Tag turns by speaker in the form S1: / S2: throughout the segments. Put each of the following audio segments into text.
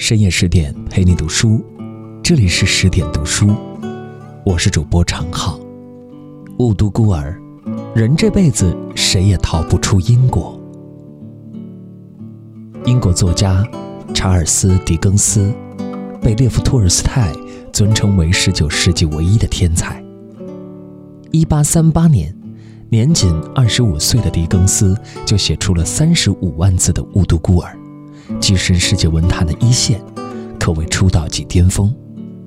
S1: 深夜十点陪你读书，这里是十点读书，我是主播常浩。雾都孤儿，人这辈子谁也逃不出因果。英国作家查尔斯·狄更斯被列夫·托尔斯泰尊称为十九世纪唯一的天才。一八三八年，年仅二十五岁的狄更斯就写出了三十五万字的《雾都孤儿》。跻身世界文坛的一线，可谓出道即巅峰。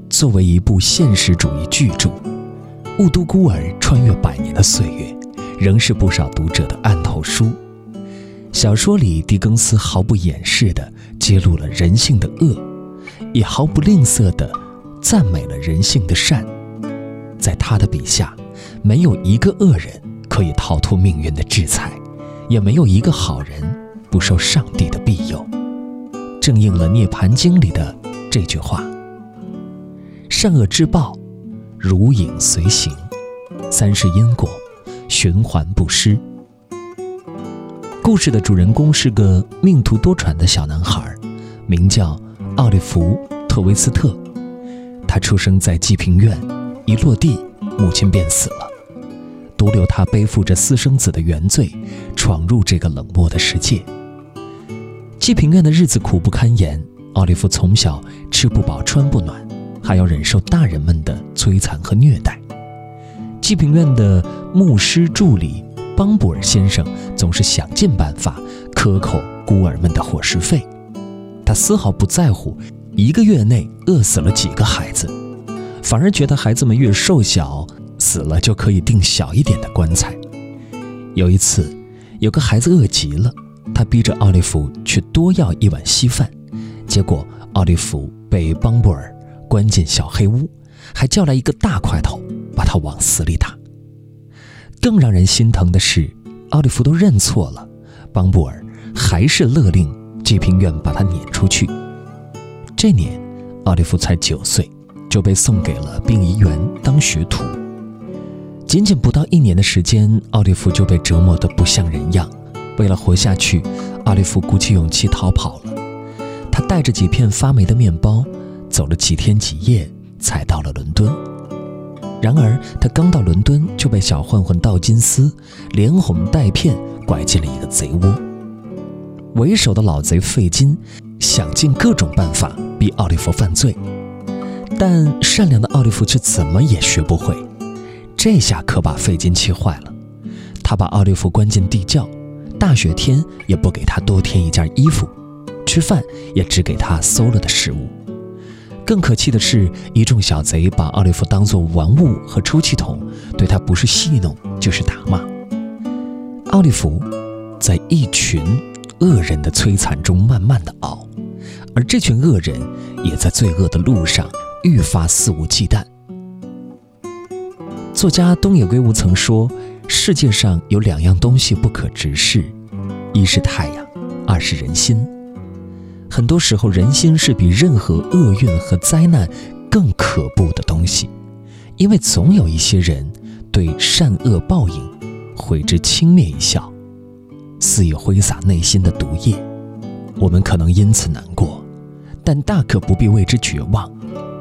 S1: 作为一部现实主义巨著，《雾都孤儿》穿越百年的岁月，仍是不少读者的案头书。小说里，狄更斯毫不掩饰地揭露了人性的恶，也毫不吝啬地赞美了人性的善。在他的笔下，没有一个恶人可以逃脱命运的制裁，也没有一个好人不受上帝的庇佑。正应了《涅盘经》里的这句话：“善恶之报，如影随形；三世因果，循环不失。”故事的主人公是个命途多舛的小男孩，名叫奥利弗·特维斯特。他出生在济贫院，一落地，母亲便死了，独留他背负着私生子的原罪，闯入这个冷漠的世界。济贫院的日子苦不堪言，奥利弗从小吃不饱穿不暖，还要忍受大人们的摧残和虐待。济贫院的牧师助理邦布尔先生总是想尽办法克扣孤儿们的伙食费，他丝毫不在乎一个月内饿死了几个孩子，反而觉得孩子们越瘦小，死了就可以订小一点的棺材。有一次，有个孩子饿极了。他逼着奥利弗去多要一碗稀饭，结果奥利弗被邦布尔关进小黑屋，还叫来一个大块头把他往死里打。更让人心疼的是，奥利弗都认错了，邦布尔还是勒令济贫院把他撵出去。这年，奥利弗才九岁，就被送给了殡仪园当学徒。仅仅不到一年的时间，奥利弗就被折磨得不像人样。为了活下去，奥利弗鼓起勇气逃跑了。他带着几片发霉的面包，走了几天几夜，才到了伦敦。然而，他刚到伦敦，就被小混混道金斯连哄带骗拐进了一个贼窝。为首的老贼费金想尽各种办法逼奥利弗犯罪，但善良的奥利弗却怎么也学不会。这下可把费金气坏了，他把奥利弗关进地窖。大雪天也不给他多添一件衣服，吃饭也只给他馊了的食物。更可气的是，一众小贼把奥利弗当作玩物和出气筒，对他不是戏弄就是打骂。奥利弗在一群恶人的摧残中慢慢的熬，而这群恶人也在罪恶的路上愈发肆无忌惮。作家东野圭吾曾说。世界上有两样东西不可直视，一是太阳，二是人心。很多时候，人心是比任何厄运和灾难更可怖的东西，因为总有一些人对善恶报应会之轻蔑一笑，肆意挥洒内心的毒液。我们可能因此难过，但大可不必为之绝望，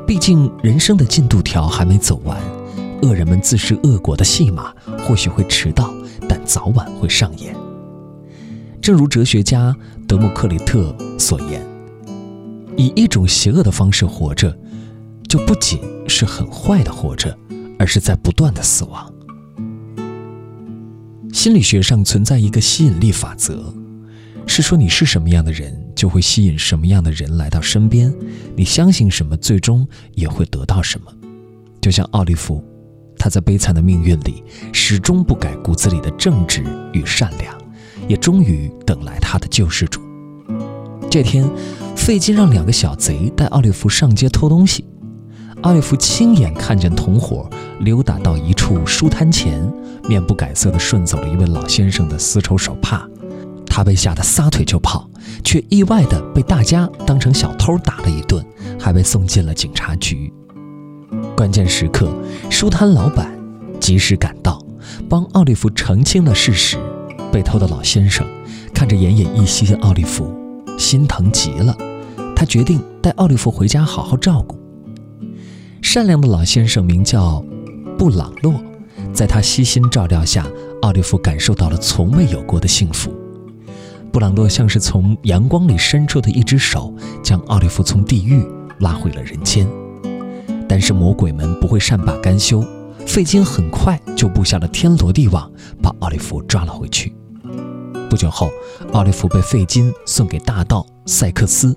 S1: 毕竟人生的进度条还没走完。恶人们自食恶果的戏码或许会迟到，但早晚会上演。正如哲学家德谟克里特所言：“以一种邪恶的方式活着，就不仅是很坏的活着，而是在不断的死亡。”心理学上存在一个吸引力法则，是说你是什么样的人，就会吸引什么样的人来到身边；你相信什么，最终也会得到什么。就像奥利弗。他在悲惨的命运里，始终不改骨子里的正直与善良，也终于等来他的救世主。这天，费金让两个小贼带奥利弗上街偷东西。奥利弗亲眼看见同伙溜达到一处书摊前，面不改色地顺走了一位老先生的丝绸手帕。他被吓得撒腿就跑，却意外地被大家当成小偷打了一顿，还被送进了警察局。关键时刻，书摊老板及时赶到，帮奥利弗澄清了事实。被偷的老先生看着奄奄一息的奥利弗，心疼极了。他决定带奥利弗回家好好照顾。善良的老先生名叫布朗洛，在他悉心照料下，奥利弗感受到了从未有过的幸福。布朗洛像是从阳光里伸出的一只手，将奥利弗从地狱拉回了人间。但是魔鬼们不会善罢甘休，费金很快就布下了天罗地网，把奥利弗抓了回去。不久后，奥利弗被费金送给大盗塞克斯，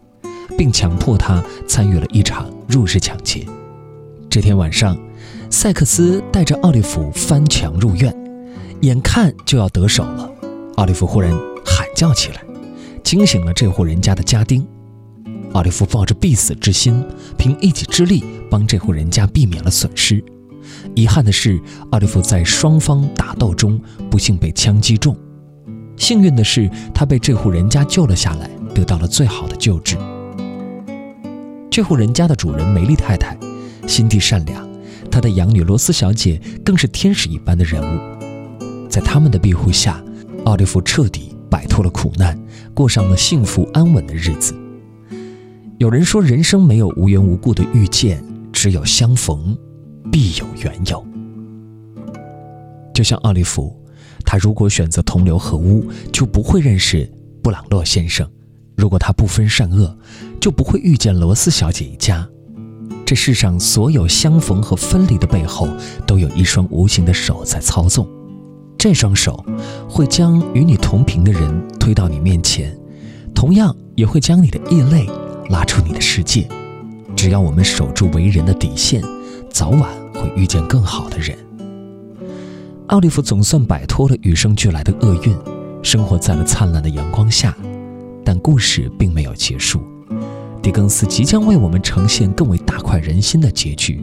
S1: 并强迫他参与了一场入室抢劫。这天晚上，塞克斯带着奥利弗翻墙入院，眼看就要得手了，奥利弗忽然喊叫起来，惊醒了这户人家的家丁。奥利弗抱着必死之心，凭一己之力帮这户人家避免了损失。遗憾的是，奥利弗在双方打斗中不幸被枪击中。幸运的是，他被这户人家救了下来，得到了最好的救治。这户人家的主人梅丽太太心地善良，她的养女罗斯小姐更是天使一般的人物。在他们的庇护下，奥利弗彻底摆脱了苦难，过上了幸福安稳的日子。有人说，人生没有无缘无故的遇见，只有相逢，必有缘由。就像奥利弗。他如果选择同流合污，就不会认识布朗洛先生；如果他不分善恶，就不会遇见罗斯小姐一家。这世上所有相逢和分离的背后，都有一双无形的手在操纵。这双手会将与你同频的人推到你面前，同样也会将你的异类拉出你的世界。只要我们守住为人的底线，早晚会遇见更好的人。奥利弗总算摆脱了与生俱来的厄运，生活在了灿烂的阳光下。但故事并没有结束，狄更斯即将为我们呈现更为大快人心的结局。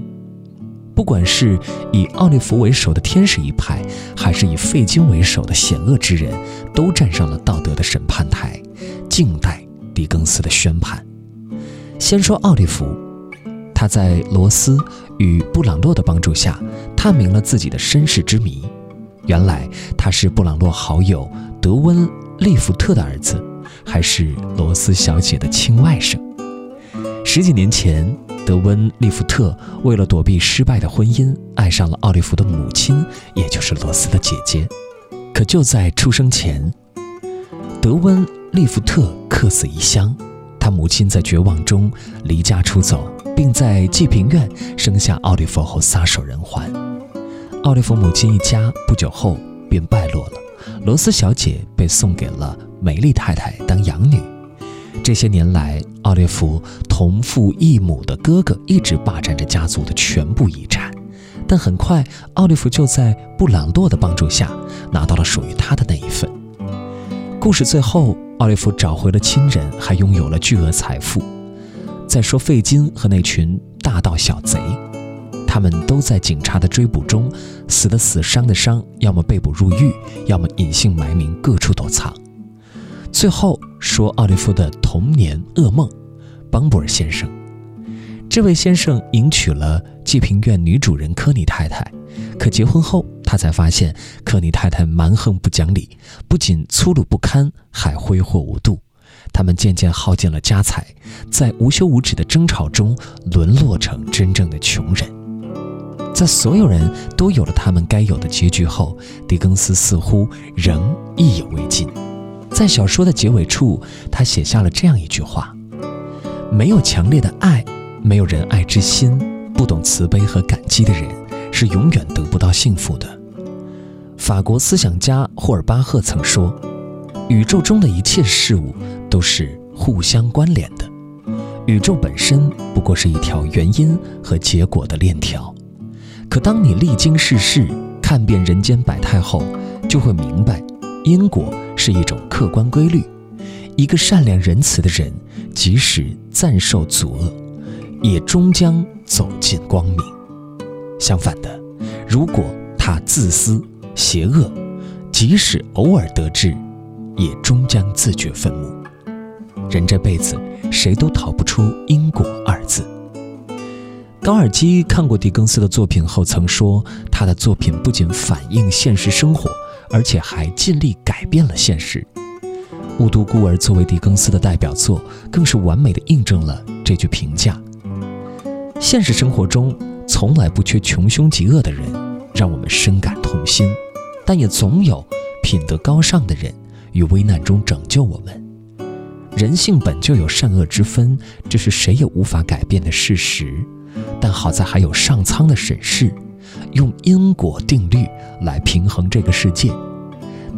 S1: 不管是以奥利弗为首的天使一派，还是以费金为首的险恶之人，都站上了道德的审判台，静待狄更斯的宣判。先说奥利弗，他在罗斯与布朗洛的帮助下，探明了自己的身世之谜。原来他是布朗洛好友德温利福特的儿子，还是罗斯小姐的亲外甥。十几年前，德温利福特为了躲避失败的婚姻，爱上了奥利弗的母亲，也就是罗斯的姐姐。可就在出生前，德温利福特客死异乡，他母亲在绝望中离家出走，并在济贫院生下奥利弗后撒手人寰。奥利弗母亲一家不久后便败落了，罗斯小姐被送给了梅丽太太当养女。这些年来，奥利弗同父异母的哥哥一直霸占着家族的全部遗产，但很快，奥利弗就在布朗洛的帮助下拿到了属于他的那一份。故事最后，奥利弗找回了亲人，还拥有了巨额财富。再说费金和那群大盗小贼。他们都在警察的追捕中死的死，伤的伤，要么被捕入狱，要么隐姓埋名，各处躲藏。最后说奥利弗的童年噩梦，邦布尔先生。这位先生迎娶了济贫院女主人科尼太太，可结婚后他才发现科尼太太蛮横不讲理，不仅粗鲁不堪，还挥霍无度。他们渐渐耗尽了家财，在无休无止的争吵中沦落成真正的穷人。在所有人都有了他们该有的结局后，狄更斯似乎仍意犹未尽。在小说的结尾处，他写下了这样一句话：“没有强烈的爱，没有仁爱之心，不懂慈悲和感激的人，是永远得不到幸福的。”法国思想家霍尔巴赫曾说：“宇宙中的一切事物都是互相关联的，宇宙本身不过是一条原因和结果的链条。”可当你历经世事，看遍人间百态后，就会明白，因果是一种客观规律。一个善良仁慈的人，即使暂受阻遏，也终将走进光明。相反的，如果他自私邪恶，即使偶尔得志，也终将自掘坟墓。人这辈子，谁都逃不出因果二字。高尔基看过狄更斯的作品后曾说：“他的作品不仅反映现实生活，而且还尽力改变了现实。”《雾都孤儿》作为狄更斯的代表作，更是完美的印证了这句评价。现实生活中从来不缺穷凶极恶的人，让我们深感痛心；但也总有品德高尚的人，于危难中拯救我们。人性本就有善恶之分，这是谁也无法改变的事实。但好在还有上苍的审视，用因果定律来平衡这个世界。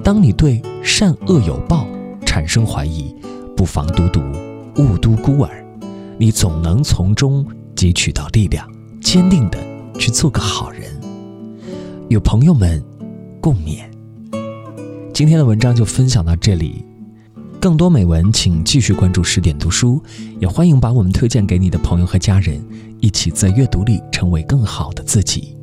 S1: 当你对善恶有报产生怀疑，不妨读读《雾都孤儿》，你总能从中汲取到力量，坚定的去做个好人。与朋友们共勉。今天的文章就分享到这里，更多美文请继续关注十点读书，也欢迎把我们推荐给你的朋友和家人，一起在阅读里成为更好的自己。